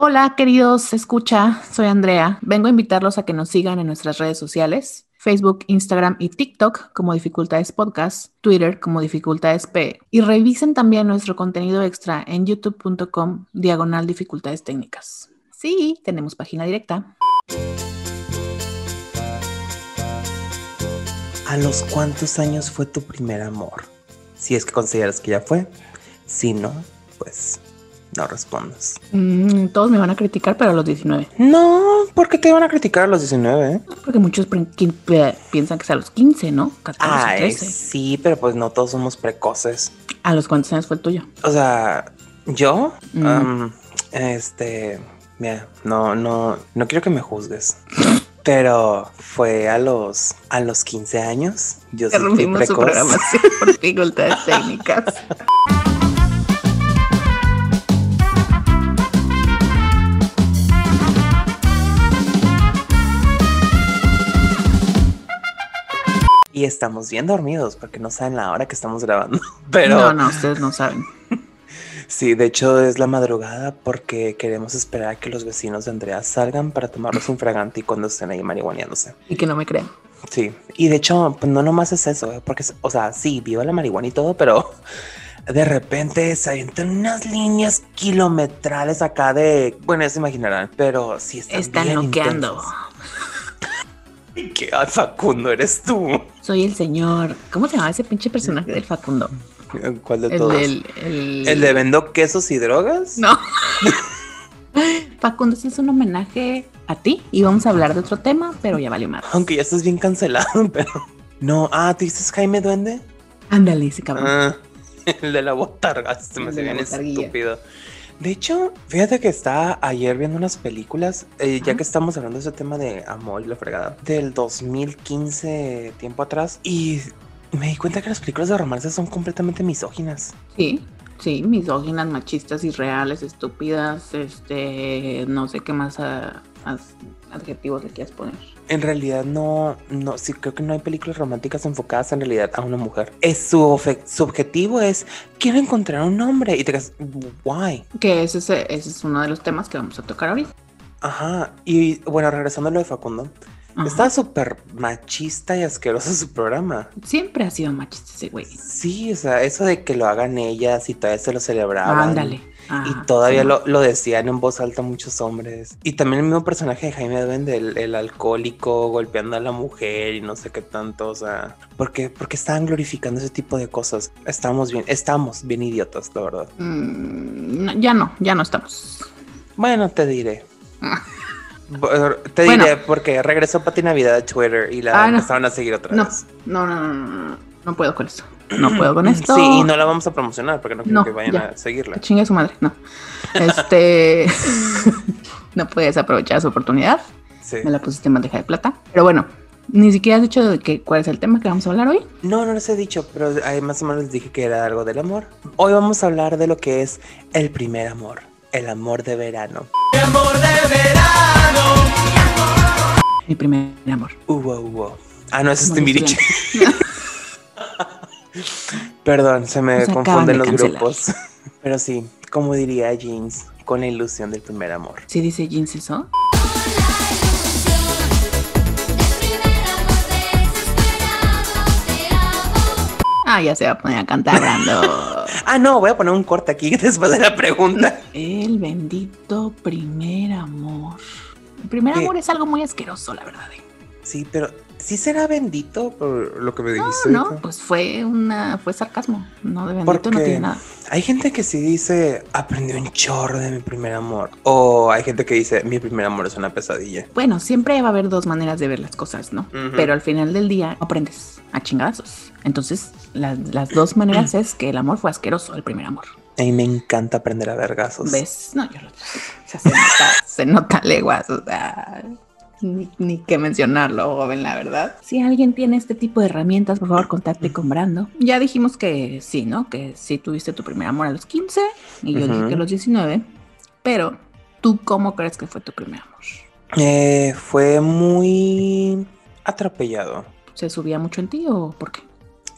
Hola, queridos escucha, soy Andrea. Vengo a invitarlos a que nos sigan en nuestras redes sociales. Facebook, Instagram y TikTok como Dificultades Podcast, Twitter como Dificultades P y revisen también nuestro contenido extra en youtube.com diagonal dificultades técnicas. Sí, tenemos página directa. ¿A los cuántos años fue tu primer amor? Si es que consideras que ya fue. Si no, pues no respondas. Mm, todos me van a criticar, pero a los 19. No, ¿por qué te iban a criticar a los 19? eh? Porque muchos piensan que es a los 15, ¿no? 14, Ay, 13. sí, pero pues no todos somos precoces. ¿A los cuántos años fue el tuyo? O sea, yo, Mm. este, mira, no, no, no quiero que me juzgues. Pero fue a los, a los 15 años. Yo sí fui Interrumpimos su precoz. programación por dificultades técnicas. Y estamos bien dormidos porque no saben la hora que estamos grabando. Pero No, no, ustedes no saben. sí, de hecho es la madrugada porque queremos esperar a que los vecinos de Andrea salgan para tomarlos un fragante y cuando estén ahí marihuaneándose. Y que no me crean. Sí, y de hecho, pues no nomás es eso, ¿eh? porque, o sea, sí, viva la marihuana y todo, pero de repente se avientan unas líneas kilometrales acá de, bueno, ya se imaginarán, pero sí están, Están bien noqueando. intensas. Ah, Facundo eres tú. Soy el señor. ¿Cómo se llama ese pinche personaje del Facundo? ¿Cuál de El todos? del. El, ¿El de vendo quesos y drogas? No. Facundo, ese es un homenaje a ti y vamos a hablar de otro tema, pero ya valió más. Aunque ya estás bien cancelado, pero no. Ah, ¿tú dices Jaime Duende? Ándale, ese cabrón. Ah, el de la botarga. Se me El hace bien estúpido. De hecho, fíjate que estaba ayer viendo unas películas, eh, ya que estamos hablando de ese tema de amor y la fregada, del 2015, tiempo atrás, y me di cuenta que las películas de romance son completamente misóginas. Sí, sí, misóginas, machistas, irreales, estúpidas, este, no sé qué más adjetivos le quieras poner. En realidad no, no, sí creo que no hay películas románticas enfocadas en realidad a una mujer. Es su, objetivo es, quiero encontrar un hombre, y te quedas, why? Que ese, es- ese es uno de los temas que vamos a tocar ahorita. Ajá, y bueno, regresando a lo de Facundo, Ajá. Está súper machista y asqueroso su programa. Siempre ha sido machista ese güey. Sí, o sea, eso de que lo hagan ellas y todavía se lo celebraban. Ándale. Y Ajá, todavía sí. lo, lo decían en voz alta muchos hombres. Y también el mismo personaje de Jaime Duende, el, el alcohólico golpeando a la mujer y no sé qué tanto. O sea, porque, porque estaban glorificando ese tipo de cosas. Estamos bien, estamos bien idiotas, la verdad. Mm, no, ya no, ya no estamos. Bueno, te diré. Te Bueno. diré porque regresó Pati Navidad a Twitter y la Ah, no. empezaron a seguir otra No, vez. no, no, no, no, no, no puedo con esto. No puedo con esto. Sí, y no la vamos a promocionar porque no quiero No, que vayan ya. a seguirla. Chingue su madre, no. Este. no puedes aprovechar su oportunidad. Sí. Me la pusiste en bandeja de plata. Pero bueno, ni siquiera has dicho de que, cuál es el tema que vamos a hablar hoy. No, no les he dicho, pero más o menos les dije que era algo del amor. Hoy vamos a hablar de lo que es el primer amor, el amor de verano. Mi primer amor. Hubo, hubo. Ah, no, ese es Timbiriche. Perdón, se me Nos confunden de los cancelar. grupos. Pero sí, como diría Jeans, con la ilusión del primer amor. ¿Sí dice jeans eso? Ah, ya se va a poner a cantar Brando. Ah, no, voy a poner un corte aquí después de la pregunta. El bendito primer amor. El primer ¿Qué? amor es algo muy asqueroso, la verdad. ¿eh? Sí, pero sí será bendito por lo que me No, dijiste. no, ahorita? pues fue una, fue sarcasmo. No, de bendito no Porque tiene nada. hay gente que sí dice, aprendí un chorro de mi primer amor. O hay gente que dice, mi primer amor es una pesadilla. Bueno, siempre va a haber dos maneras de ver las cosas, ¿no? Ujú. Pero al final del día aprendes a chingadazos. Entonces, la- las dos maneras es que el amor fue asqueroso, el primer amor. A mí me encanta aprender a vergazos. ¿Ves? No, yo lo- o sea, se nota, se nota leguas, o sea, ni, ni que mencionarlo, joven, la verdad. Si alguien tiene este tipo de herramientas, por favor, contacte con Brando. Ya dijimos que sí, ¿no? Que sí tuviste tu primer amor a los 15 y yo dije que a los 19, pero ¿tú cómo crees que fue tu primer amor? Eh, fue muy atropellado. ¿Se subía mucho en ti o por qué?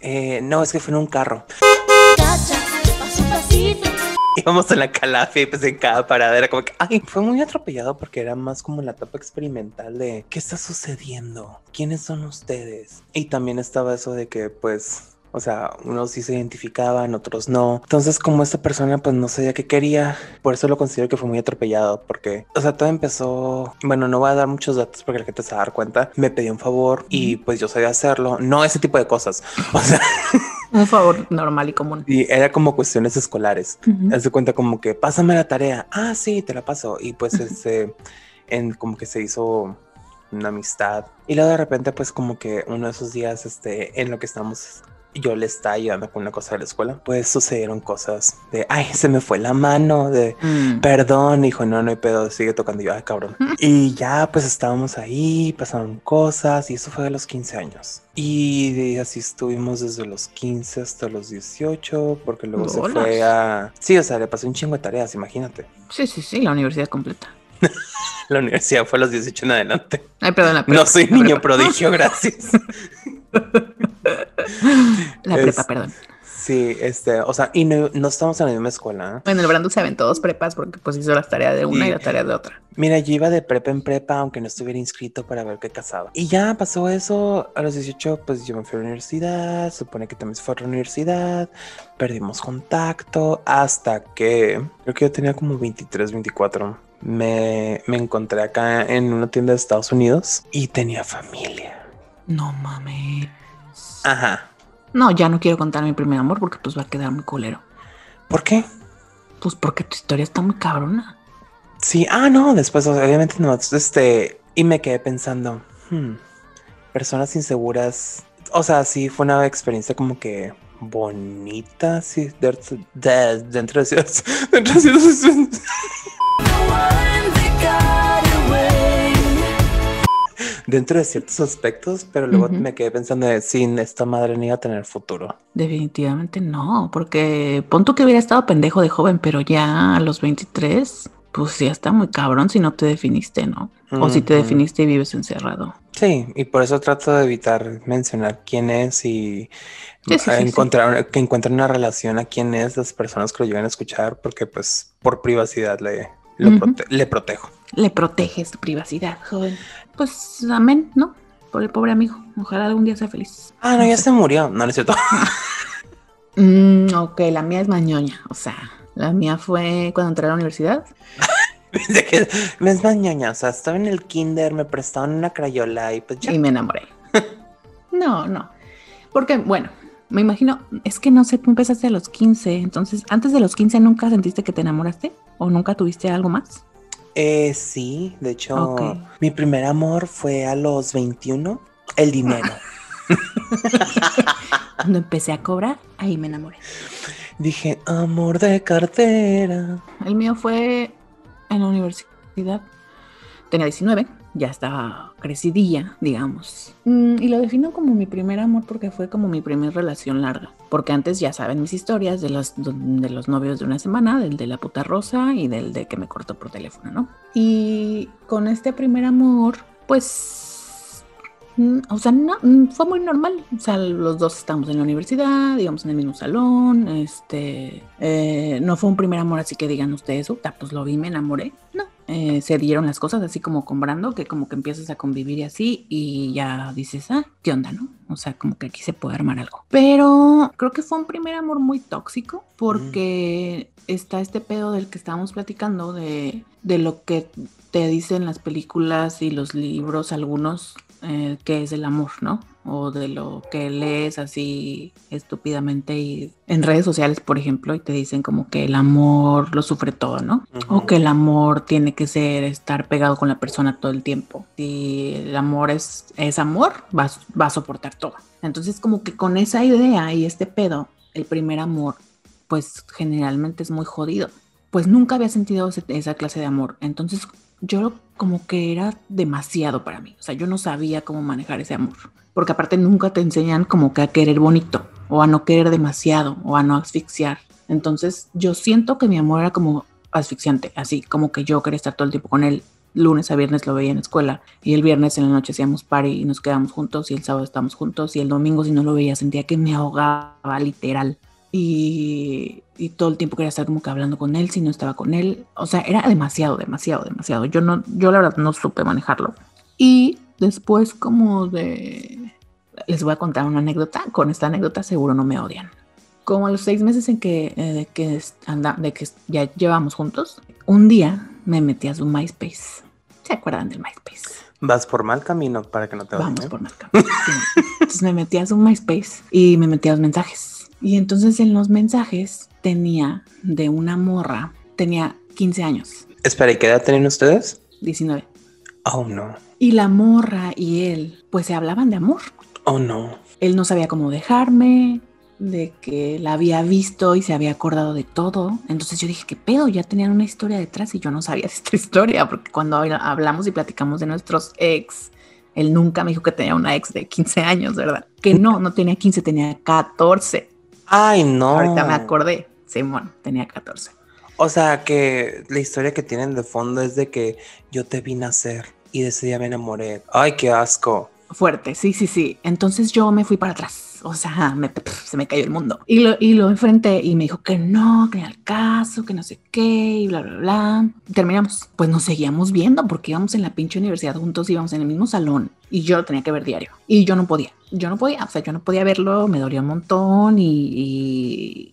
Eh, no, es que fue en un carro. Chacha, paso a pasito. Íbamos en la calafia y pues en cada parada era como que, ay, fue muy atropellado porque era más como la etapa experimental de qué está sucediendo, quiénes son ustedes. Y también estaba eso de que pues o sea, unos sí se identificaban, otros no. Entonces, como esta persona pues no sabía qué quería, por eso lo considero que fue muy atropellado, porque, o sea, todo empezó, bueno, no voy a dar muchos datos porque la gente se va a dar cuenta, me pidió un favor y pues yo sabía hacerlo, no ese tipo de cosas, o sea... Un favor normal y común. Y era como cuestiones escolares. Uh cuenta como que pásame la tarea. Ah, sí, te la paso. Y pues este, en como que se hizo una amistad. Y luego de repente, pues como que uno de esos días, este, en lo que estamos yo le estaba ayudando con una cosa de la escuela, pues sucedieron cosas de, ay, se me fue la mano, de, mm. perdón, hijo, no, no hay pedo, sigue tocando yo, ay, cabrón. y ya, pues estábamos ahí, pasaron cosas y eso fue de los 15 años. Y así estuvimos desde los 15 hasta los 18, porque luego se fue a... Sí, o sea, le pasó un chingo de tareas, imagínate. Sí, sí, sí, la universidad completa. la universidad fue a los 18 en adelante. Ay, perdón, la No soy niño prodigio, gracias. La prepa, perdón. Sí, este, o sea, y no, estamos en la misma escuela. En el Brando se ven todos prepas porque pues hizo las tareas de una y la tarea de otra. Mira, yo iba de prepa en prepa, aunque no estuviera inscrito para ver qué casaba. Y ya pasó eso, a los 18, pues yo me fui a la universidad, supone que también se fue a la universidad, perdimos contacto, hasta que, creo que yo tenía como 23, 24. Me, me encontré acá en una tienda de Estados Unidos y tenía familia. No mames. Ajá. No, ya no quiero contar mi primer amor porque pues va a quedar muy culero. ¿Por qué? Pues porque tu historia está muy cabrona. Sí, ah, no, después obviamente no, este, y me quedé pensando, hmm, personas inseguras, o sea, sí fue una experiencia como que bonita, sí, dentro de, dentro de, dentro de dentro de ciertos aspectos, pero luego me quedé pensando de sin esta madre ni iba a tener futuro. Definitivamente no, porque pon tú que hubiera estado pendejo de joven, pero ya a los 23, pues ya está muy cabrón si no te definiste, ¿no? O si te definiste y vives encerrado. Sí, y por eso trato de evitar mencionar quién es y encontrar que encuentren una relación a quién es las personas que lo llegan a escuchar, porque pues por privacidad le, le protejo. Le proteges tu privacidad, joven. Pues amén, ¿no? Por el pobre amigo. Ojalá algún día sea feliz. Ah, no, ya se murió. No, no es cierto. mm, ok, la mía es mañoña. O sea, la mía fue cuando entré a la universidad. me es mañoña. O sea, estaba en el kinder, me prestaban una crayola y pues ya. Y me enamoré. no, no. Porque, bueno, me imagino, es que no sé, tú empezaste a los 15, entonces, antes de los 15 nunca sentiste que te enamoraste o nunca tuviste algo más? Eh, sí, de hecho, mi primer amor fue a los 21, el dinero. Cuando empecé a cobrar, ahí me enamoré. Dije, amor de cartera. El mío fue en la universidad. Tenía 19 ya estaba crecidilla, digamos. Mm, y lo defino como mi primer amor porque fue como mi primera relación larga. Porque antes ya saben mis historias de los, de los novios de una semana, del de la puta rosa y del de que me cortó por teléfono, ¿no? Y con este primer amor, pues Mm, o sea, no, mm, fue muy normal. O sea, los dos estamos en la universidad, digamos, en el mismo salón. Este, eh, no fue un primer amor, así que digan ustedes, pues lo vi, me enamoré. No, eh, se dieron las cosas así como comprando, que como que empiezas a convivir y así, y ya dices, ah, ¿qué onda, no? O sea, como que aquí se puede armar algo. Pero creo que fue un primer amor muy tóxico, porque mm. está este pedo del que estábamos platicando, de, de lo que te dicen las películas y los libros, algunos eh, qué es el amor, ¿no? O de lo que lees así estúpidamente y en redes sociales, por ejemplo, y te dicen como que el amor lo sufre todo, ¿no? O que el amor tiene que ser estar pegado con la persona todo el tiempo. Si el amor es, es amor, va, va a soportar todo. Entonces como que con esa idea y este pedo, el primer amor, pues generalmente es muy jodido. Pues nunca había sentido esa clase de amor. Entonces yo como que era demasiado para mí. O sea, yo no sabía cómo manejar ese amor. Porque aparte nunca te enseñan como que a querer bonito, o a no querer demasiado, o a no asfixiar. Entonces yo siento que mi amor era como asfixiante, así como que yo quería estar todo el tiempo con él. Lunes a viernes lo veía en la escuela y el viernes en la noche hacíamos party y nos quedábamos juntos y el sábado estábamos juntos y el domingo si no lo veía sentía que me ahogaba literal. Y, y todo el tiempo quería estar como que hablando con él si no estaba con él. O sea, era demasiado, demasiado, demasiado. Yo no, yo la verdad no supe manejarlo. Y después como de... Les voy a contar una anécdota. Con esta anécdota seguro no me odian. Como a los seis meses en que, eh, de, que anda, de que ya llevamos juntos, un día me metí a su MySpace. ¿Se acuerdan del MySpace? Vas por mal camino para que no te Vamos por mal camino. Sí. Entonces me metí a su MySpace y me metí a los mensajes. Y entonces en los mensajes tenía de una morra, tenía 15 años. Espera, ¿y qué edad tienen ustedes? 19. Oh, no. Y la morra y él, pues se hablaban de amor. Oh, no. Él no sabía cómo dejarme, de que la había visto y se había acordado de todo. Entonces yo dije, ¿qué pedo? Ya tenían una historia detrás y yo no sabía de esta historia, porque cuando hablamos y platicamos de nuestros ex, él nunca me dijo que tenía una ex de 15 años, ¿verdad? Que no, no tenía 15, tenía 14. Ay, no. Ahorita me acordé. Simón, tenía 14. O sea, que la historia que tienen de fondo es de que yo te vi nacer y de ese día me enamoré. Ay, qué asco. Fuerte, sí, sí, sí. Entonces yo me fui para atrás. O sea, me, se me cayó el mundo. Y lo, y lo enfrenté y me dijo que no, que el caso, que no sé qué, y bla, bla, bla. Terminamos. Pues nos seguíamos viendo porque íbamos en la pinche universidad juntos, íbamos en el mismo salón y yo lo tenía que ver diario. Y yo no podía. Yo no podía. O sea, yo no podía verlo, me dolía un montón y, y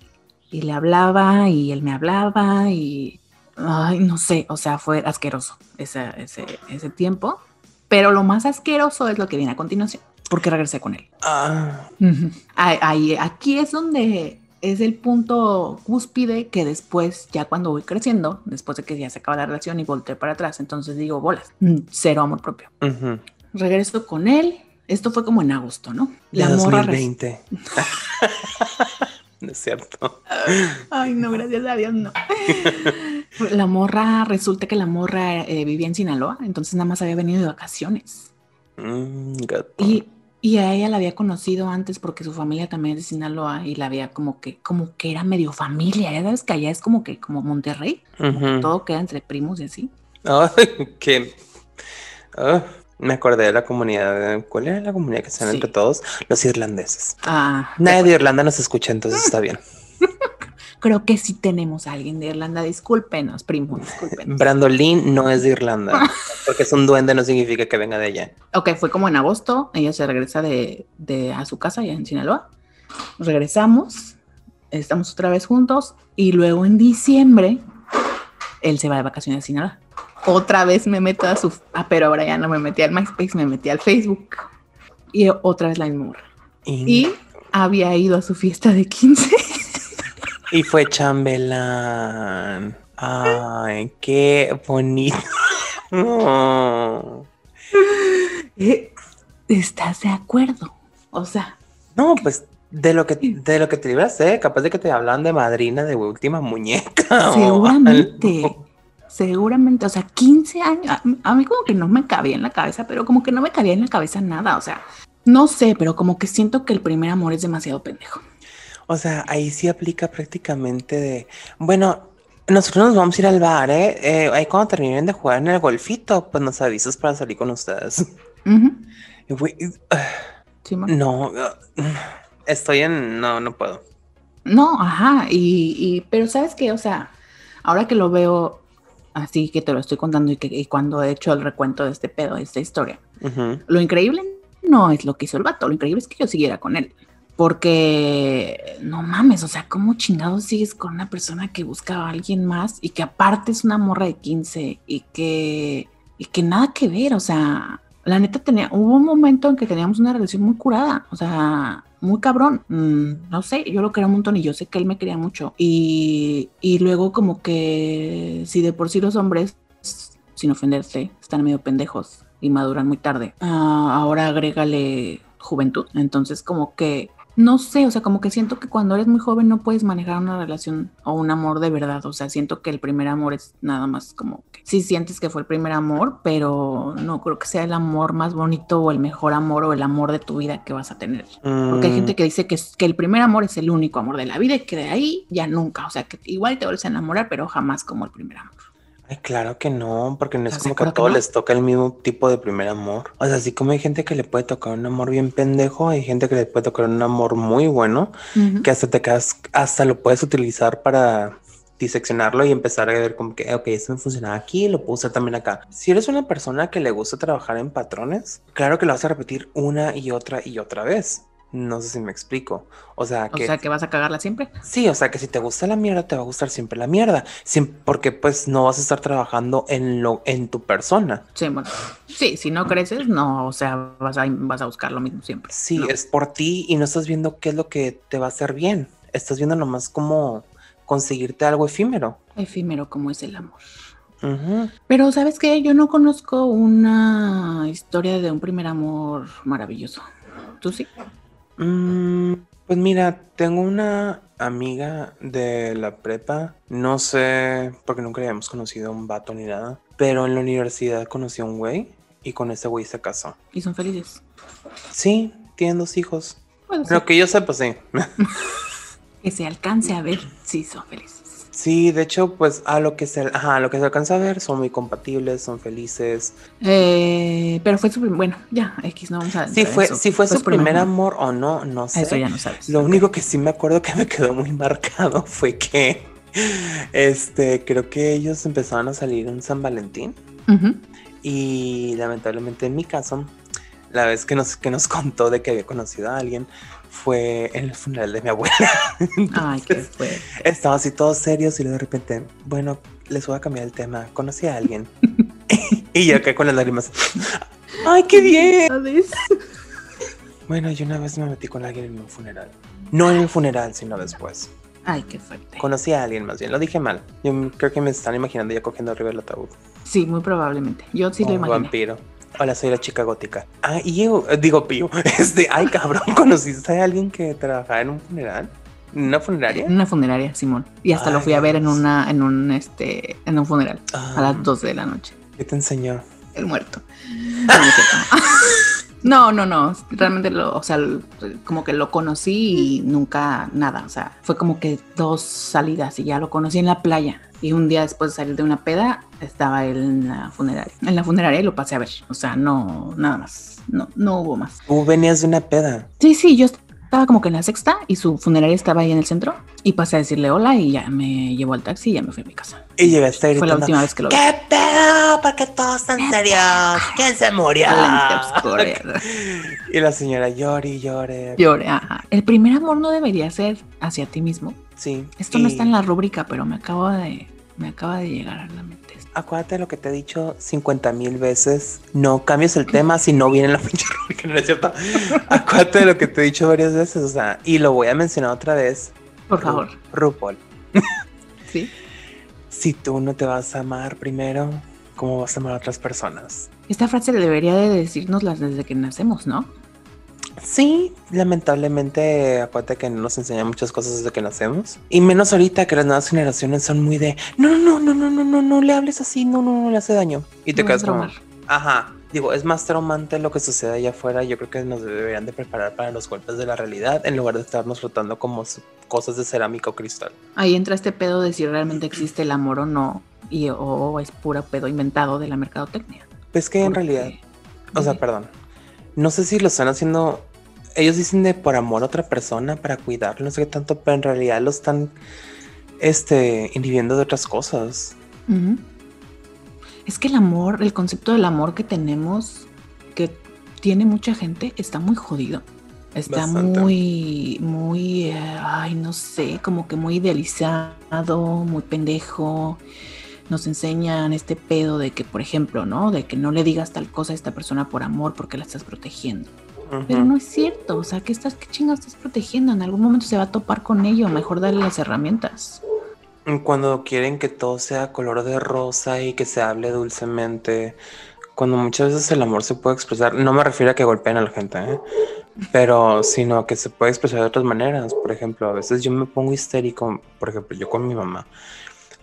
y le hablaba y él me hablaba y, ay, no sé, o sea, fue asqueroso ese, ese, ese tiempo. Pero lo más asqueroso es lo que viene a continuación, porque regresé con él. Ah. Ahí, aquí es donde es el punto cúspide que después, ya cuando voy creciendo, después de que ya se acaba la relación y volteé para atrás, entonces digo, bolas, mm, cero amor propio. Regreso con él. Esto fue como en agosto, ¿no? La, la 2020. No es cierto. Ay, no, gracias a Dios, no. La morra, resulta que la morra eh, vivía en Sinaloa, entonces nada más había venido de vacaciones. Mm, y, y, a ella la había conocido antes porque su familia también es de Sinaloa y la había como que, como que era medio familia, ya sabes que allá es como que, como Monterrey, todo queda entre primos y así. Ay, qué... Ah. Me acordé de la comunidad. ¿Cuál era la comunidad que están entre todos? Los irlandeses. Ah. Nadie de Irlanda nos escucha, entonces está bien. Creo que sí tenemos a alguien de Irlanda. Discúlpenos, primo. Discúlpenos. Brandolin no es de Irlanda. porque es un duende, no significa que venga de allá. Ok, fue como en agosto. Ella se regresa de, de a su casa, allá en Sinaloa. Regresamos. Estamos otra vez juntos. Y luego en diciembre, él se va de vacaciones a Sinaloa otra vez me meto a su... Ah, pero ahora ya no me metí al MySpace, me metí al Facebook. Y otra vez la misma Y había ido a su fiesta de 15. Y fue chambelán. Ay, qué bonito. Eh, ¿Estás de acuerdo? O sea. No, pues de lo que de lo que te ibas a capaz de que te hablan de madrina de última muñeca. Seguramente. Seguramente, o sea, 15 años, a, mí como que no me cabía en la cabeza, pero como que no me cabía en la cabeza nada, o sea, no sé, pero como que siento que el primer amor es demasiado pendejo. O sea, ahí sí aplica prácticamente de, bueno, nosotros nos vamos a ir al bar, ¿eh? eh ahí cuando terminen de jugar en el golfito, pues nos avisas para salir con ustedes. no, estoy en, no, no puedo. No, ajá, y, y, pero sabes qué, o sea, ahora que lo veo así que te lo estoy contando y, que, cuando he hecho el recuento de este pedo, de esta historia. Lo increíble no es lo que hizo el vato, lo increíble es que yo siguiera con él. Porque no mames, o sea, ¿cómo chingados sigues con una persona que busca a alguien más y que aparte es una morra de 15 y que, y que nada que ver? O sea, la neta tenía, hubo un momento en que teníamos una relación muy curada, o sea, muy cabrón. Mm, no sé, yo lo quería un montón y yo sé que él me quería mucho. Y, y luego como que si de por sí los hombres, sin ofenderse, están medio pendejos y maduran muy tarde, ah, ahora agrégale juventud. Entonces como que no sé, o sea, como que siento que cuando eres muy joven no puedes manejar una relación o un amor de verdad. O sea, siento que el primer amor es nada más como que sí sientes que fue el primer amor, pero no creo que sea el amor más bonito o el mejor amor o el amor de tu vida que vas a tener. Porque hay gente mm. que dice que, que el primer amor es el único amor de la vida y que de ahí ya nunca. O sea, que igual te vuelves a enamorar, pero jamás como el primer amor. Ay, claro que no, porque no es ¿Estás como que a todos no? les toca el mismo tipo de primer amor. O sea, así como hay gente que le puede tocar un amor bien pendejo, hay gente que le puede tocar un amor muy bueno, que hasta te quedas, hasta lo puedes utilizar para diseccionarlo y empezar a ver como que, ok, esto me funcionaba aquí, lo puedo usar también acá. Si eres una persona que le gusta trabajar en patrones, claro que lo vas a repetir una y otra y otra vez. No sé si me explico. O sea, O que sea, que vas a cagarla siempre. Sí, o sea que si te gusta la mierda, te va a gustar siempre la mierda. Porque pues no vas a estar trabajando en lo, en tu persona. Sí, bueno. Sí, si no creces, no, o sea, vas a, vas a buscar lo mismo siempre. Sí, No. es por ti y no estás viendo qué es lo que te va a hacer bien. Estás viendo nomás como conseguirte algo efímero. Efímero como es el amor. Pero, ¿sabes qué? Yo no conozco una historia de un primer amor maravilloso. ¿Tú sí? Mm, pues mira, tengo una amiga de la prepa. No sé, porque nunca le habíamos conocido a un vato ni nada. Pero en la universidad conocí a un güey y con ese güey se casó. Y son felices. Sí, tienen dos hijos. Lo que yo sepa, sí. que se alcance a ver si son felices. Sí, de hecho, pues a lo que se, ajá, a lo que se alcanza a ver, son muy compatibles, son felices. Eh, pero fue su bueno, ya, X, no vamos a en fue, eso. si fue su primer amor o no, no sé. Eso ya no sabes. Lo único que sí me acuerdo que me quedó muy marcado fue que, este, creo que ellos empezaron a salir en San Valentín y lamentablemente en mi caso, la vez que nos, que nos contó de que había conocido a alguien fue en el funeral de mi abuela. Ay, qué fue. Estaba así todos serios y luego de repente, bueno, les voy a cambiar el tema. Conocí a alguien. y yo acá con las lágrimas. ¡Ay, qué bien! Bueno, yo una vez me metí con alguien en un funeral. No en el funeral, sino después. Ay, qué fuerte. Conocí a alguien más bien, lo dije mal. Yo creo que me están imaginando ya cogiendo arriba el ataúd. Sí, muy probablemente. Yo sí lo imaginé. vampiro. Hola, soy la chica gótica. Ah, y yo, eh, digo, pío. Este, ay, cabrón, ¿conociste a alguien que trabajaba en un funeral? ¿En una funeraria? En una funeraria, Simón. Y hasta lo fui a ver en una, en un este, en un funeral. A Ah, las 12 de la noche. ¿Qué te enseñó? El muerto. No, no. No, no. Realmente lo, o sea, como que lo conocí y nunca nada. O sea, fue como que dos salidas y ya lo conocí en la playa. Y un día después de salir de una peda, estaba él en la funeraria. En la funeraria y lo pasé a ver. O sea, no, nada más. No, no hubo más. Tú venías de una peda. Sí, sí, yo estaba como que en la sexta y su funeraria estaba ahí en el centro. Y pasé a decirle hola y ya me llevó al taxi y ya me fui a mi casa. Y llegaste Fue la gritando, última vez que lo vi. ¿Qué pedo? ¿Por qué todos están serios? ¿Quién se murió? Y la señora llore y llore. Lloré, ajá. El primer amor no debería ser hacia ti mismo. Sí. Esto no está en la rúbrica, pero me acaba de, me acaba de llegar a la mente. Acuérdate de lo que te he dicho 50 mil veces. No cambies el tema si no viene en la pinche rúbrica, ¿no es cierto? Acuérdate de lo que te he dicho varias veces, o sea, y lo voy a mencionar otra vez. Por Ru- favor. RuPaul. Sí. Si tú no te vas a amar primero, ¿cómo vas a amar a otras personas? Esta frase debería de decirnoslas desde que nacemos, ¿no? Sí, lamentablemente, acuérdate que no nos enseñan muchas cosas desde que nacemos. Y menos ahorita que las nuevas generaciones son muy de no, no, no, no, no, no, no le hables así, no, no, no le hace daño. Y te No quedas como, ajá. Digo, es más traumante lo que sucede allá afuera. Yo creo que nos deberían de preparar para los golpes de la realidad en lugar de estarnos frotando como cosas de cerámica o cristal. Ahí entra este pedo de si realmente existe el amor o no, y, o es puro pedo inventado de la mercadotecnia. Pues que en realidad, o sea, perdón, no sé si lo están haciendo. Ellos dicen de por amor a otra persona para cuidarlo, no sé qué tanto, pero en realidad lo están este, inhibiendo de otras cosas. Es que el amor, el concepto del amor que tenemos, que tiene mucha gente, está muy jodido. Está Bastante. muy, muy, eh, ay, no sé, como que muy idealizado, muy pendejo. Nos enseñan este pedo de que, por ejemplo, ¿no? De que no le digas tal cosa a esta persona por amor porque la estás protegiendo. Pero no es cierto, o sea, ¿qué estás, qué chingados estás protegiendo? En algún momento se va a topar con ello, mejor darle las herramientas. Cuando quieren que todo sea color de rosa y que se hable dulcemente, cuando muchas veces el amor se puede expresar, no me refiero a que golpeen a la gente, ¿eh? pero sino que se puede expresar de otras maneras. Por ejemplo, a veces yo me pongo histérico, por ejemplo, yo con mi mamá,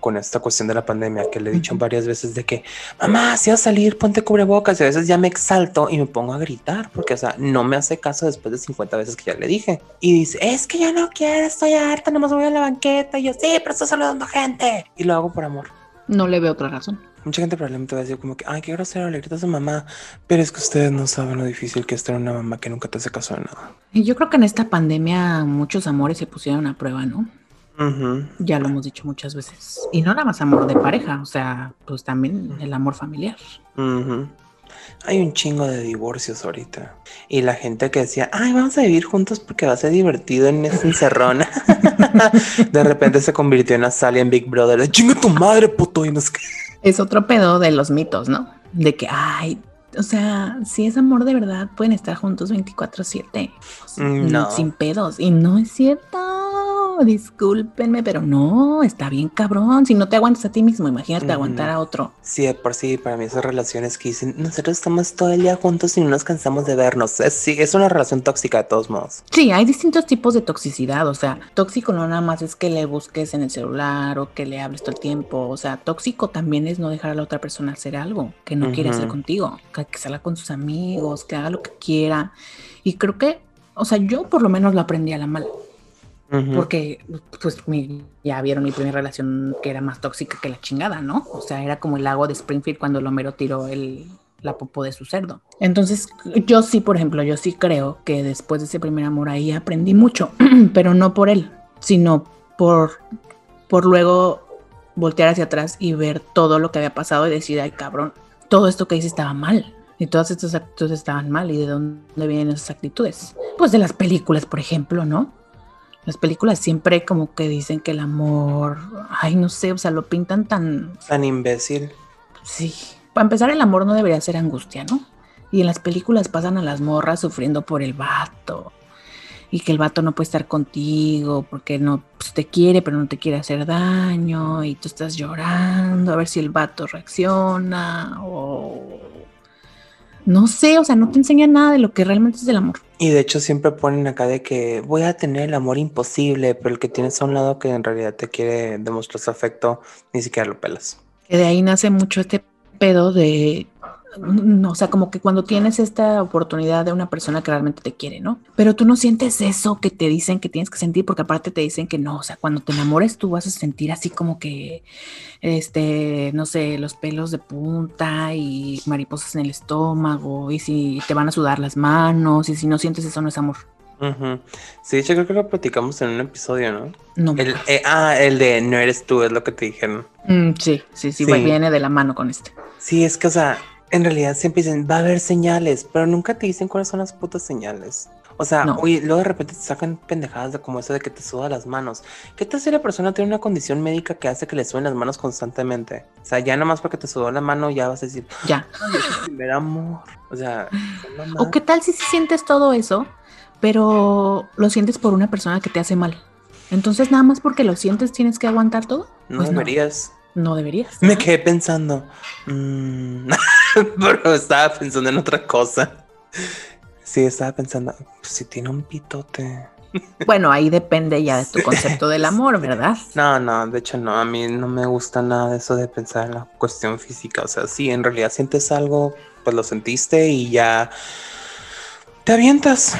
con esta cuestión de la pandemia, que le he dicho varias veces de que, mamá, si vas a salir, ponte cubrebocas, y a veces ya me exalto y me pongo a gritar, porque, o sea, no me hace caso después de 50 veces que ya le dije. Y dice, es que ya no quiero, estoy harta, nomás voy a la banqueta, y yo, sí, pero estoy saludando gente. Y lo hago por amor. No le veo otra razón. Mucha gente probablemente va a decir como que, ay, qué grosero, le gritas a mamá. Pero es que ustedes no saben lo difícil que es tener una mamá que nunca te hace caso de nada. Y yo creo que en esta pandemia muchos amores se pusieron a prueba, ¿no? Ujú. Ya lo hemos dicho muchas veces. Y no nada más amor de pareja, o sea, pues también el amor familiar. Ujú. Hay un chingo de divorcios ahorita. Y la gente que decía, ay, vamos a vivir juntos porque va a ser divertido en esta encerrona. de repente se convirtió en Azalia en Big Brother. Chinga tu madre, puto. Y no sé qué. Es otro pedo de los mitos, ¿no? De que, ay, o sea, si es amor de verdad, pueden estar juntos 24/7. O sea, Mm, no. Sin pedos. Y no es cierto. Discúlpenme, pero no, está bien cabrón. Si no te aguantas a ti mismo, imagínate aguantar a otro. Sí, de por sí, para mí esas relaciones que dicen, nosotros estamos todo el día juntos y no nos cansamos de vernos. Es, sí, es una relación tóxica de todos modos. Sí, hay distintos tipos de toxicidad. O sea, tóxico no nada más es que le busques en el celular o que le hables todo el tiempo. O sea, tóxico también es no dejar a la otra persona hacer algo que no quiere hacer contigo, que, que salga con sus amigos, que haga lo que quiera. Y creo que, o sea, yo por lo menos lo aprendí a la mala. Porque, pues, mi- ya vieron mi primera relación que era más tóxica que la chingada, ¿no? O sea, era como el lago de Springfield cuando el Homero tiró el, la popó de su cerdo. Entonces, yo sí, por ejemplo, yo sí creo que después de ese primer amor ahí aprendí mucho, pero no por él, sino por, por luego voltear hacia atrás y ver todo lo que había pasado y decir, ay, cabrón, todo esto que hice estaba mal. Y todas estas actitudes estaban mal. ¿Y de dónde vienen esas actitudes? Pues de las películas, por ejemplo, ¿no? Las películas siempre como que dicen que el amor, ay, no sé, o sea, lo pintan tan, Tan imbécil. sí. Para empezar, el amor no debería ser angustia, ¿no? Y en las películas pasan a las morras sufriendo por el vato. Y que el vato no puede estar contigo porque no pues, te quiere, pero no te quiere hacer daño. Y tú estás llorando a ver si el vato reacciona. O no sé, o sea, no te enseña nada de lo que realmente es el amor. Y de hecho siempre ponen acá de que voy a tener el amor imposible, pero el que tienes a un lado que en realidad te quiere demostrar su afecto, ni siquiera lo pelas. que de ahí nace mucho este pedo de, no, o sea, como que cuando tienes esta oportunidad de una persona que realmente te quiere, ¿no? Pero tú no sientes eso que te dicen que tienes que sentir, porque aparte te dicen que no, o sea, cuando te enamores tú vas a sentir así como que, este, no sé, los pelos de punta y mariposas en el estómago, y si te van a sudar las manos, y si no sientes eso no es amor. Sí, hecho creo que lo platicamos en un episodio, ¿no? No. El, eh, ah, el de no eres tú, es lo que te dijeron. Mm, sí, sí, sí, Sí. viene de la mano con este. Sí, es que, o sea, en realidad siempre dicen, va a haber señales, pero nunca te dicen cuáles son las putas señales. O sea, No. luego de repente te sacan pendejadas de como eso de que te suda las manos. ¿Qué tal si la persona tiene una condición médica que hace que le suben las manos constantemente? O sea, ya nomás porque te sudó la mano ya vas a decir, Ya. el primer amor. O sea, ¿O qué tal si sientes todo eso, pero lo sientes por una persona que te hace mal? Entonces, nada más porque lo sientes, tienes que aguantar todo. no Pues no. deberías. No deberías. Me quedé pensando, mm, pero estaba pensando en otra cosa. Sí, estaba pensando, pues si tiene un pitote. Bueno, ahí depende ya de tu concepto del amor, ¿verdad? No, no, de hecho no, a mí no me gusta nada de eso de pensar en la cuestión física. O sea, si en realidad sientes algo, pues lo sentiste y ya te avientas.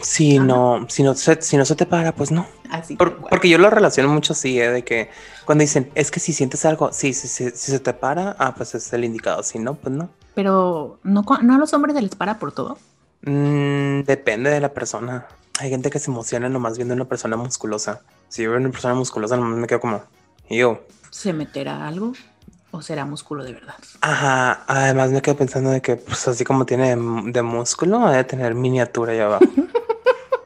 Si Ajá. no, si no, se, si no se te para, pues no. Así. Por- porque yo lo relaciono mucho así, ¿eh? de que cuando dicen, es que si sientes algo, sí, sí, sí, si se te para, ah, pues es el indicado. Si no, pues no. Pero no, no a los hombres se les para por todo. Mm, depende de la persona. Hay gente que se emociona nomás viendo una persona musculosa. Si yo veo una persona musculosa, nomás me quedo como, yo. ¿Se meterá algo o será músculo de verdad? Ajá, además me quedo pensando de que, pues así como tiene de, de músculo, ha de tener miniatura allá abajo.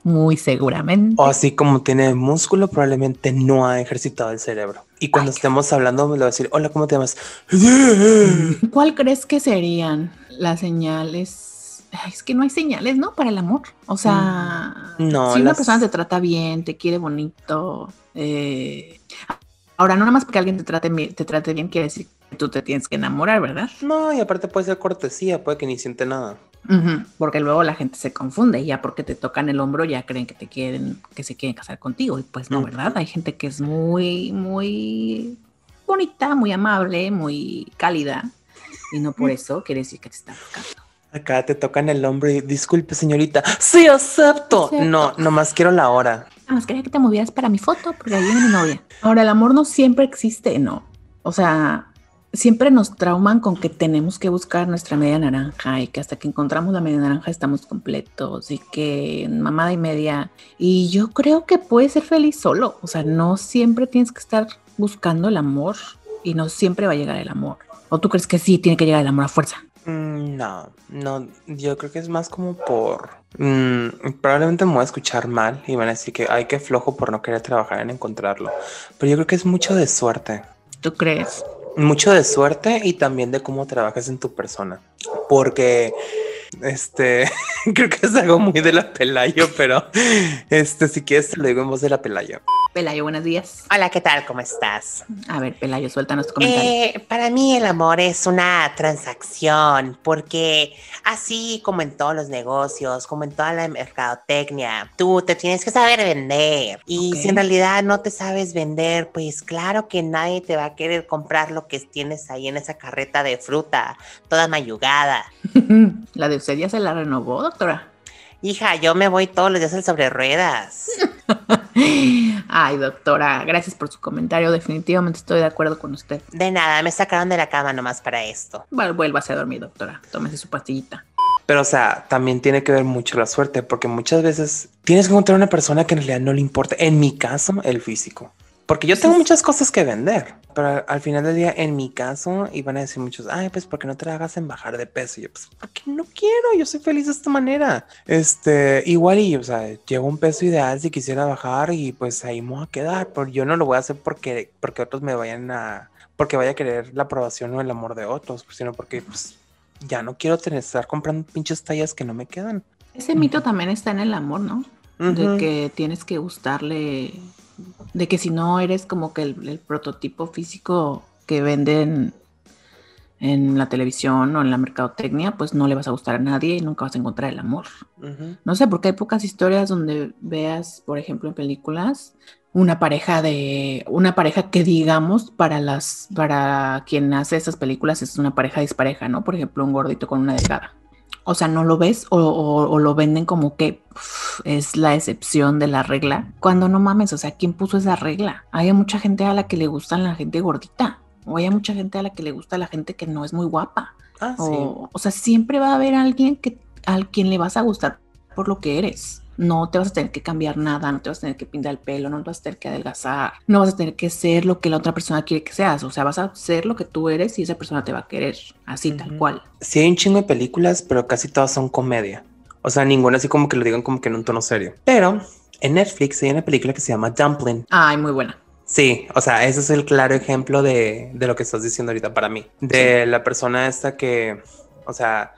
Muy seguramente. o así como tiene músculo, probablemente no ha ejercitado el cerebro. Y cuando Ay, estemos hablando, me lo va a decir, hola, ¿cómo te llamas? ¿Cuál crees que serían las señales? Ay, es que no hay señales, ¿no? Para el amor. O sea, Mm, no, si una las- persona te trata bien, te quiere bonito, eh, ahora no nada más porque alguien te trate, te trate bien quiere decir que tú te tienes que enamorar, ¿verdad? No, y aparte puede ser cortesía, puede que ni siente nada. Porque luego la gente se confunde y ya porque te tocan el hombro ya creen que te quieren, que se quieren casar contigo y pues no. ¿verdad? Hay gente que es muy, muy bonita, muy amable, muy cálida y no por eso quiere decir que te está buscando. Acá te tocan el hombro y disculpe, señorita. Sí, acepto. Acepto. No, nomás quiero la hora. Nada más quería que te movieras para mi foto porque ahí viene mi novia. Ahora, el amor no siempre existe, no. O sea, siempre nos trauman con que tenemos que buscar nuestra media naranja y que hasta que encontramos la media naranja estamos completos y que mamada y media. Y yo creo que puedes ser feliz solo. O sea, no siempre tienes que estar buscando el amor y no siempre va a llegar el amor. ¿O tú crees que sí tiene que llegar el amor a fuerza? Mm, no, no, yo creo que es más como por... Mm, probablemente me voy a escuchar mal y van a decir que hay que flojo por no querer trabajar en encontrarlo. Pero yo creo que es mucho de suerte. ¿Tú crees? Mucho de suerte y también de cómo trabajas en tu persona. Porque este, creo que es algo muy de la Pelayo, pero este, si quieres te lo digo en voz de la Pelayo. Pelayo, buenos días. Hola, ¿qué tal? ¿Cómo estás? A ver, Pelayo, suéltanos tu comentario. Eh, para mí el amor es una transacción, porque así como en todos los negocios, como en toda la mercadotecnia, tú te tienes que saber vender. Y si en realidad no te sabes vender, pues claro que nadie te va a querer comprar lo que tienes ahí en esa carreta de fruta, toda mayugada. la de usted ya se la renovó, doctora. Hija, yo me voy todos los días al sobre ruedas. Ay, doctora, gracias por su comentario. Definitivamente estoy de acuerdo con usted. De nada, me sacaron de la cama nomás para esto. Bueno, vuélvase a dormir, doctora. Tómese su pastillita. Pero, o sea, también tiene que ver mucho la suerte, porque muchas veces tienes que encontrar una persona que en realidad no le importa. En mi caso, el físico. Porque yo tengo muchas cosas que vender, pero al final del día, en mi caso, iban a decir muchos, ay, pues, ¿por qué no te hagas en bajar de peso? Y yo, pues, porque no quiero, yo soy feliz de esta manera. Este, igual y, o sea, llevo un peso ideal si quisiera bajar y pues ahí me voy a quedar, pero yo no lo voy a hacer porque, porque otros me vayan a, porque vaya a querer la aprobación o el amor de otros, sino porque, pues, ya no quiero tener, estar comprando pinches tallas que no me quedan. Ese mito también está en el amor, ¿no? De que tienes que gustarle de que si no eres como que el, prototipo físico que venden en la televisión o en la mercadotecnia, pues no le vas a gustar a nadie y nunca vas a encontrar el amor. No sé, porque hay pocas historias donde veas, por ejemplo, en películas, una pareja de, una pareja que digamos para las, para quien hace esas películas es una pareja dispareja, ¿no? Por ejemplo, un gordito con una delgada o sea, no lo ves o, lo venden como que es la excepción de la regla, cuando no mames, o sea, ¿quién puso esa regla? Hay mucha gente a la que le gustan la gente gordita, o hay mucha gente a la que le gusta la gente que no es muy guapa. Ah, o, o sea, siempre va a haber alguien que, al quien le vas a gustar por lo que eres no te vas a tener que cambiar nada, no te vas a tener que pintar el pelo, no te vas a tener que adelgazar, no vas a tener que ser lo que la otra persona quiere que seas, o sea, vas a ser lo que tú eres y esa persona te va a querer, así tal cual. Sí, hay un chingo de películas, pero casi todas son comedia. O sea, ninguna así como que lo digan como que en un tono serio. Pero en Netflix hay una película que se llama Dumpling. Ay, muy buena. Sí, o sea, ese es el claro ejemplo de, lo que estás diciendo ahorita para mí. De la persona esta que, o sea,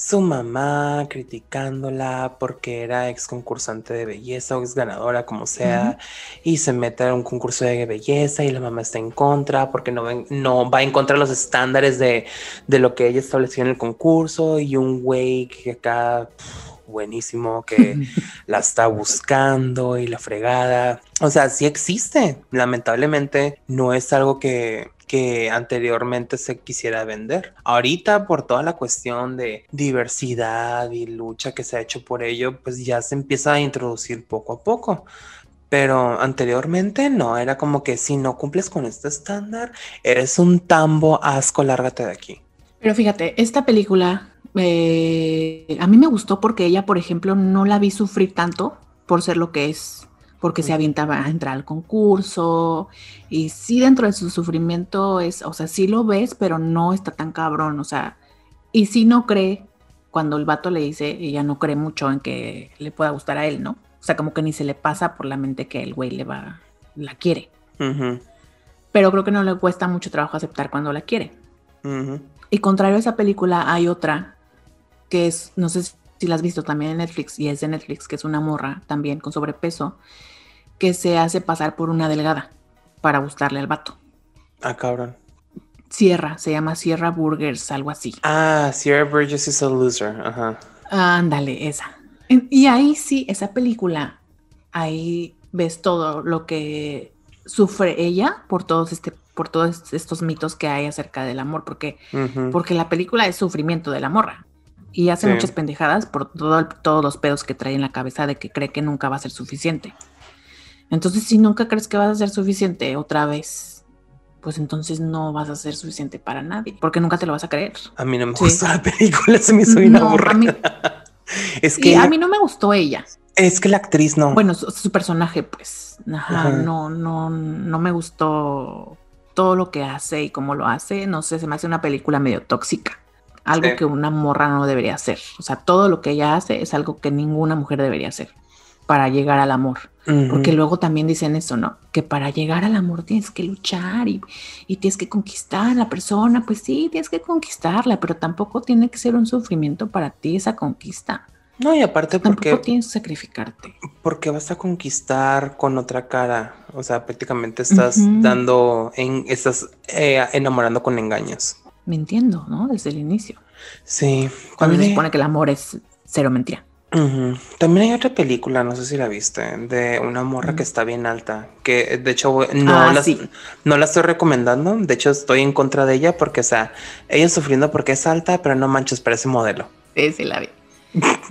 su mamá criticándola porque era ex concursante de belleza o ex ganadora, como sea, y se mete a un concurso de belleza y la mamá está en contra porque no, no va en contra de los estándares de, lo que ella estableció en el concurso y un güey que acá... buenísimo que la está buscando y la fregada. O sea, sí existe. Lamentablemente no es algo que, que anteriormente se quisiera vender. Ahorita por toda la cuestión de diversidad y lucha que se ha hecho por ello, pues ya se empieza a introducir poco a poco. Pero anteriormente no, era como que si no cumples con este estándar, eres un tambo, asco, lárgate de aquí. Pero fíjate, esta película eh, a mí me gustó porque ella, por ejemplo, no la vi sufrir tanto por ser lo que es porque se avientaba a entrar al concurso y sí dentro de su sufrimiento es, o sea, sí lo ves, pero no está tan cabrón, o sea, y sí no cree cuando el vato le dice, ella no cree mucho en que le pueda gustar a él, ¿no? O sea, como que ni se le pasa por la mente que el güey le va, la quiere. Pero creo que no le cuesta mucho trabajo aceptar cuando la quiere. Y contrario a esa película, hay otra que es, no sé si la has visto también en Netflix, y es de Netflix, que es una morra también con sobrepeso, que se hace pasar por una delgada para gustarle al vato. Ah, cabrón. Sierra, se llama Sierra Burgers, algo así. Ah, Sierra Burgers is a loser, ajá. Ándale, esa. Y ahí sí, esa película, ahí ves todo lo que sufre ella por todos este por todos estos mitos que hay acerca del amor, porque, porque la película es sufrimiento de la morra y hace muchas pendejadas por todo, todos los pedos que trae en la cabeza de que cree que nunca va a ser suficiente. Entonces, si nunca crees que vas a ser suficiente otra vez pues entonces no vas a ser suficiente para nadie, porque nunca te lo vas a creer. A mí no me gustó la película, se me hizo bien No, aburrida. mí- Es que, a mí no me gustó ella. es que la actriz no. Bueno, su, su personaje, pues, ajá, Ajá. no, no, no me gustó todo lo que hace y cómo lo hace. No sé, se me hace una película medio tóxica. Algo Sí. que una morra no debería hacer. O sea, todo lo que ella hace es algo que ninguna mujer debería hacer para llegar al amor. Porque luego también dicen eso, ¿no? Que para llegar al amor tienes que luchar y, y tienes que conquistar a la persona. Pues sí, tienes que conquistarla, pero tampoco tiene que ser un sufrimiento para ti esa conquista. No, y aparte Tampoco porque, tienes que sacrificarte. porque vas a conquistar con otra cara. O sea, prácticamente estás dando, en, estás eh, enamorando con engaños. mintiendo, ¿no? Desde el inicio. Sí. Cuando se supone que el amor es cero mentira. También hay otra película, no sé si la viste, de una morra que Mm. está bien alta, que de hecho no, Ah, la, sí. no la estoy recomendando, de hecho estoy en contra de ella porque, o sea, ella sufriendo porque es alta, pero no manches, parece modelo. Sí, sí, la vi.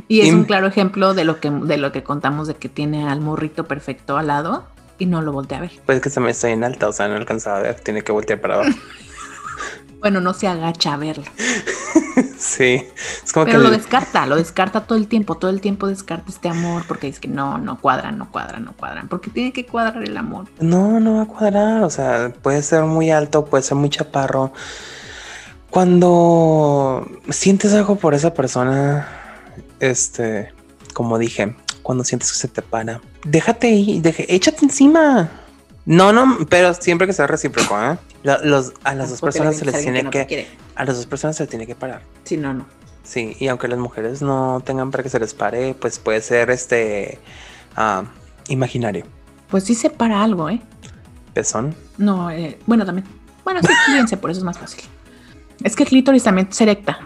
Y es Y- un claro ejemplo de lo que de lo que contamos de que tiene al morrito perfecto al lado y no lo voltea a ver. Pues es que también está bien alta, o sea, no alcanzaba a ver, tiene que voltear para abajo. Bueno, no se agacha a verlo, sí, es como pero que lo descarta, lo descarta todo el tiempo, todo el tiempo descarta este amor porque dice que no, no cuadran, no cuadran, no cuadran, porque tiene que cuadrar el amor. no, no va a cuadrar, o sea, puede ser muy alto, puede ser muy chaparro. Cuando sientes algo por esa persona, este, como dije, cuando sientes que se te para, déjate ahí, deje, échate encima. No, no, pero siempre que sea recíproco, ¿eh? Los- a las dos personas se les tiene no que, quiere. a las dos personas se les tiene que parar. Sí, no, no. Sí, y aunque las mujeres no tengan para que se les pare, pues puede ser este ah, imaginario. Pues sí se para algo, ¿eh? Pezón. No, eh, bueno, también. Bueno, sí, fíjense, por eso es más fácil. Es que el clítoris también se erecta.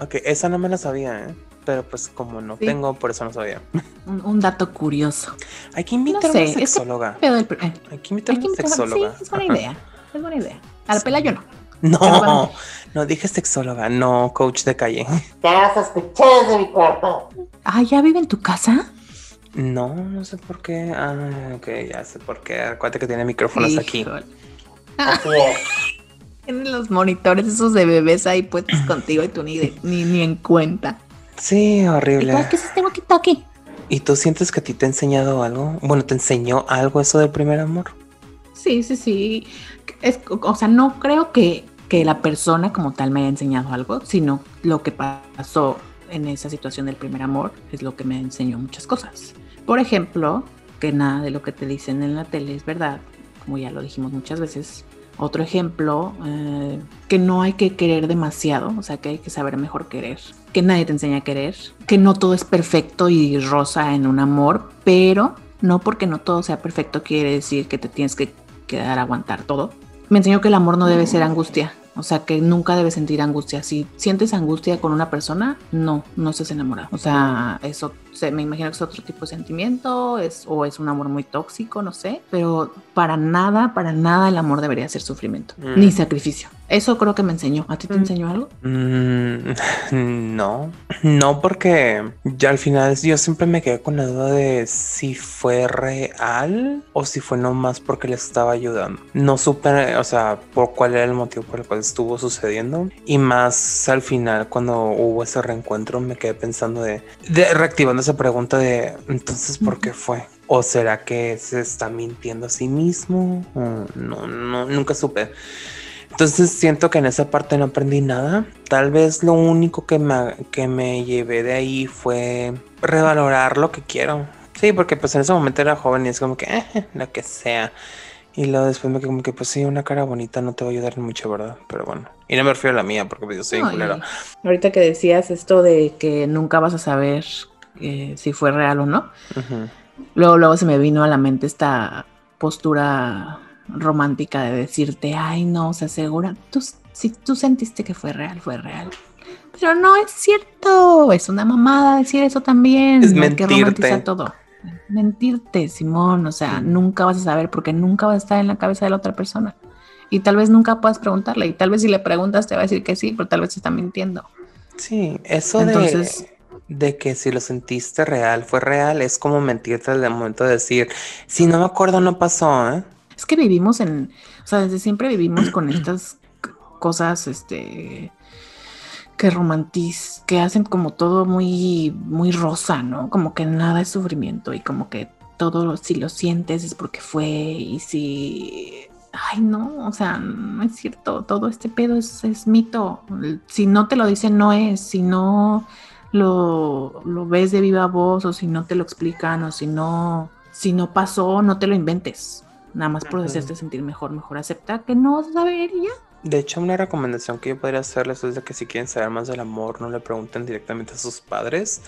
Ok, esa no me la sabía, ¿eh? Pero pues como no Sí. tengo, por eso no sabía. Un, un dato curioso. Hay que invitar a sé, una es que- sexóloga. Eh, Hay que invitar a una sexóloga. Sí, es buena idea. Es buena idea. A la pela yo no. No, no dije sexóloga, no coach de calle. Te hagas sospechar de mi cuerpo. Ah, ¿ya vive en tu casa? No, no sé por qué. Ah, ok, ya sé por qué. Acuérdate que tiene micrófonos aquí. Así es. Tienen los monitores esos de bebés ahí puestos contigo y tú ni, de- ni, ni en cuenta. Sí, ¿Y horrible. tú, qué es este walkie-talkie? ¿Y tú sientes que a ti te ha enseñado algo? Bueno, ¿te enseñó algo eso del primer amor? Sí, sí, sí. Es, o sea, no creo que, que la persona como tal me haya enseñado algo, sino lo que pasó en esa situación del primer amor es lo que me enseñó muchas cosas. Por ejemplo, que nada de lo que te dicen en la tele es verdad, como ya lo dijimos muchas veces. Otro ejemplo, eh, que no hay que querer demasiado, o sea, que hay que saber mejor querer, que nadie te enseña a querer, que no todo es perfecto y rosa en un amor, pero no porque no todo sea perfecto quiere decir que te tienes que quedar a aguantar todo. Me enseñó que el amor no debe ser angustia, o sea, que nunca debes sentir angustia. Si sientes angustia con una persona, no, no estás enamorado. O sea, eso se- me imagino que es otro tipo de sentimiento, es, o es un amor muy tóxico, no sé, pero para nada, para nada el amor debería ser sufrimiento, Mm. ni sacrificio. Eso creo que me enseñó. ¿A ti te Mm. enseñó algo? Mm, no, no porque ya al final yo siempre me quedé con la duda de si fue real o si fue nomás porque le estaba ayudando. No supe, o sea, por cuál era el motivo por el cual estuvo sucediendo y más al final cuando hubo ese reencuentro me quedé pensando de, de reactivando esa pregunta de entonces por qué fue. ¿O será que se está mintiendo a sí mismo? No, no, nunca supe. Entonces siento que en esa parte no aprendí nada. Tal vez lo único que me, que me llevé de ahí fue revalorar lo que quiero. Sí, porque pues en ese momento era joven y es como que, eh, lo que sea. Y luego después me quedé como que, pues sí, una cara bonita no te va a ayudar mucho, ¿verdad? Pero bueno. Y no me refiero a la mía, porque pues, yo soy No, culero. ahorita que decías esto de que nunca vas a saber eh, si fue real o no, luego, luego se me vino a la mente esta postura romántica de decirte, ay, no, se asegura, tú, si tú sentiste que fue real, fue real. Pero no es cierto, es una mamada decir eso también. Es no hay que mentirte. romantizar todo. Mentirte, Simón, o sea, nunca vas a saber porque nunca vas a estar en la cabeza de la otra persona. Y tal vez nunca puedas preguntarle, y tal vez si le preguntas te va a decir que sí, pero tal vez está mintiendo. Sí, eso Entonces- de, de que si lo sentiste real, fue real, es como mentirte al momento de decir, si no me acuerdo, no pasó, ¿eh? Es que vivimos en, o sea, desde siempre vivimos con estas cosas, este, que romantiz, que hacen como todo muy, muy rosa, ¿no? Como que nada es sufrimiento y como que todo, si lo sientes es porque fue y si... Ay, no, o sea, no es cierto, todo este pedo es, es mito. Si no te lo dicen, no es. Si no lo, lo ves de viva voz o si no te lo explican o si no, si no pasó, no te lo inventes. Nada más por hacerte sentir mejor, mejor acepta que no vas a saber y ya. De hecho, una recomendación que yo podría hacerles es de que si quieren saber más del amor, no le pregunten directamente a sus padres,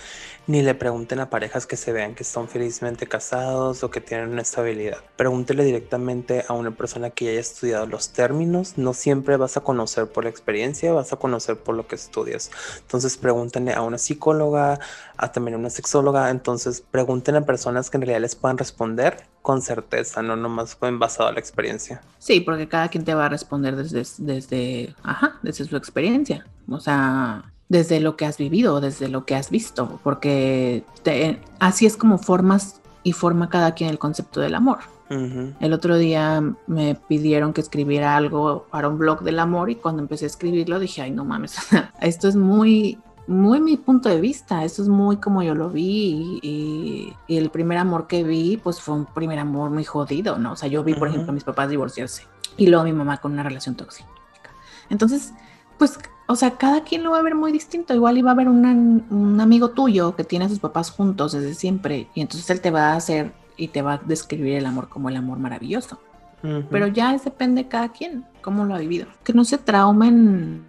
ni le pregunten a parejas que se vean que están felizmente casados o que tienen una estabilidad. Pregúntele directamente a una persona que haya estudiado los términos. No siempre vas a conocer por la experiencia, vas a conocer por lo que estudias. Entonces, pregúntenle a una psicóloga, a también a una sexóloga. Entonces, pregunten a personas que en realidad les puedan responder con certeza, no nomás basado en la experiencia. Sí, porque cada quien te va a responder desde, desde, ajá, desde su experiencia, o sea, desde lo que has vivido, desde lo que has visto, porque así es como formas y forma cada quien el concepto del amor. El otro día me pidieron que escribiera algo para un blog del amor y cuando empecé a escribirlo dije, ay no mames, esto es muy muy mi punto de vista, eso es muy como yo lo vi y, el primer amor que vi pues fue un primer amor muy jodido, ¿no? O sea, yo vi, por ejemplo, a mis papás divorciarse y luego mi mamá con una relación tóxica. Entonces, pues, o sea, cada quien lo va a ver muy distinto. Igual iba a haber un amigo tuyo que tiene a sus papás juntos desde siempre y entonces él te va a hacer y te va a describir el amor como el amor maravilloso. Pero ya depende de cada quien, cómo lo ha vivido. Que no se traumen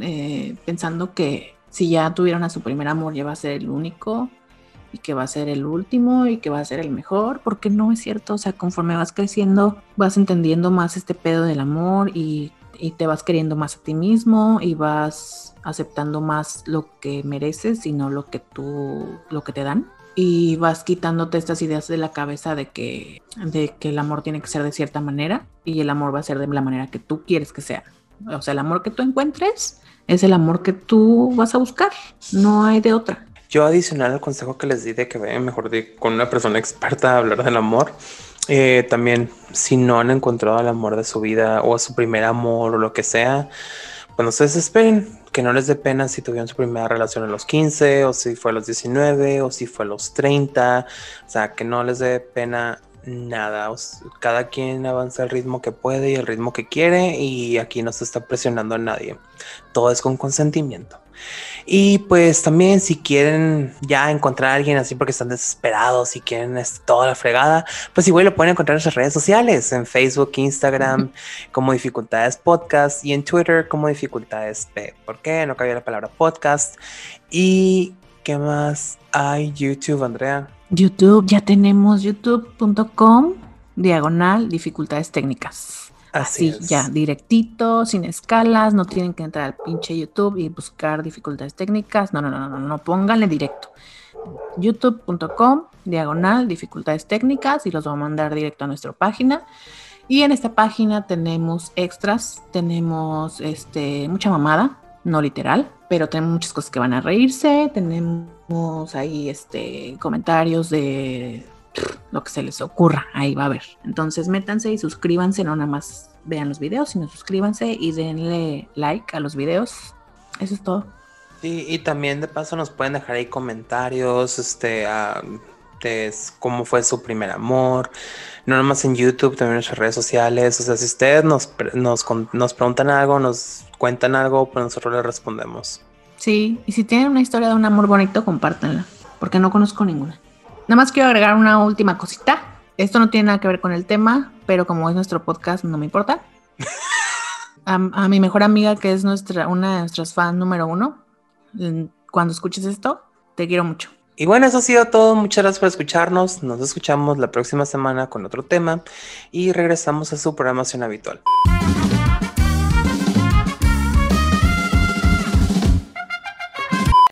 eh, pensando que si ya tuvieron a su primer amor, ya va a ser el único y que va a ser el último y que va a ser el mejor, porque no es cierto, o sea, conforme vas creciendo, vas entendiendo más este pedo del amor y, te vas queriendo más a ti mismo y vas aceptando más lo que mereces y no lo que tú, lo que te dan. Y vas quitándote estas ideas de la cabeza de que, de que el amor tiene que ser de cierta manera y el amor va a ser de la manera que tú quieres que sea. O sea, el amor que tú encuentres es el amor que tú vas a buscar, no hay de otra. Yo adicional al consejo que les di de que vayan mejor de, con una persona experta a hablar del amor, eh, también si no han encontrado el amor de su vida o su primer amor o lo que sea, pues no se desesperen, que no les dé pena si tuvieron su primera relación a los 15 o si fue a los 19 o si fue a los 30, o sea, que no les dé pena nada, cada quien avanza el ritmo que puede y el ritmo que quiere y aquí no se está presionando a nadie. Todo es con consentimiento. Y pues también si quieren ya encontrar a alguien así porque están desesperados y quieren toda la fregada, pues igual lo pueden encontrar en sus redes sociales, en Facebook, Instagram como Dificultades Podcast y en Twitter como Dificultades P. ¿Por qué? No cabía la palabra podcast. ¿Y qué más hay? YouTube, Andrea. YouTube, ya tenemos youtube.com diagonal dificultades técnicas. Así, ya, directito, sin escalas, no tienen que entrar al pinche YouTube y buscar dificultades técnicas. No, no, no, no, no, pónganle directo. youtube.com diagonal dificultades técnicas y los va a mandar directo a nuestra página. Y en esta página tenemos extras, tenemos este mucha mamada, no literal, pero tenemos muchas cosas que van a reírse, tenemos ahí este comentarios de lo que se les ocurra, ahí va a haber. Entonces métanse y suscríbanse, no nada más vean los videos, sino suscríbanse y denle like a los videos. Eso es todo. y también de paso nos pueden dejar ahí comentarios, este, de cómo fue su primer amor, no nada más en YouTube, también en nuestras redes sociales. O sea, si ustedes nos, nos, nos preguntan algo, nos cuentan algo, pues nosotros les respondemos. Sí, y si tienen una historia de un amor bonito, compártanla, porque no conozco ninguna. Nada más quiero agregar una última cosita. Esto no tiene nada que ver con el tema, pero como es nuestro podcast, no me importa. a, a, mi mejor amiga, que es nuestra, una de nuestras fans número uno, cuando escuches esto, te quiero mucho. Y bueno, eso ha sido todo. Muchas gracias por escucharnos. Nos escuchamos la próxima semana con otro tema y regresamos a su programación habitual.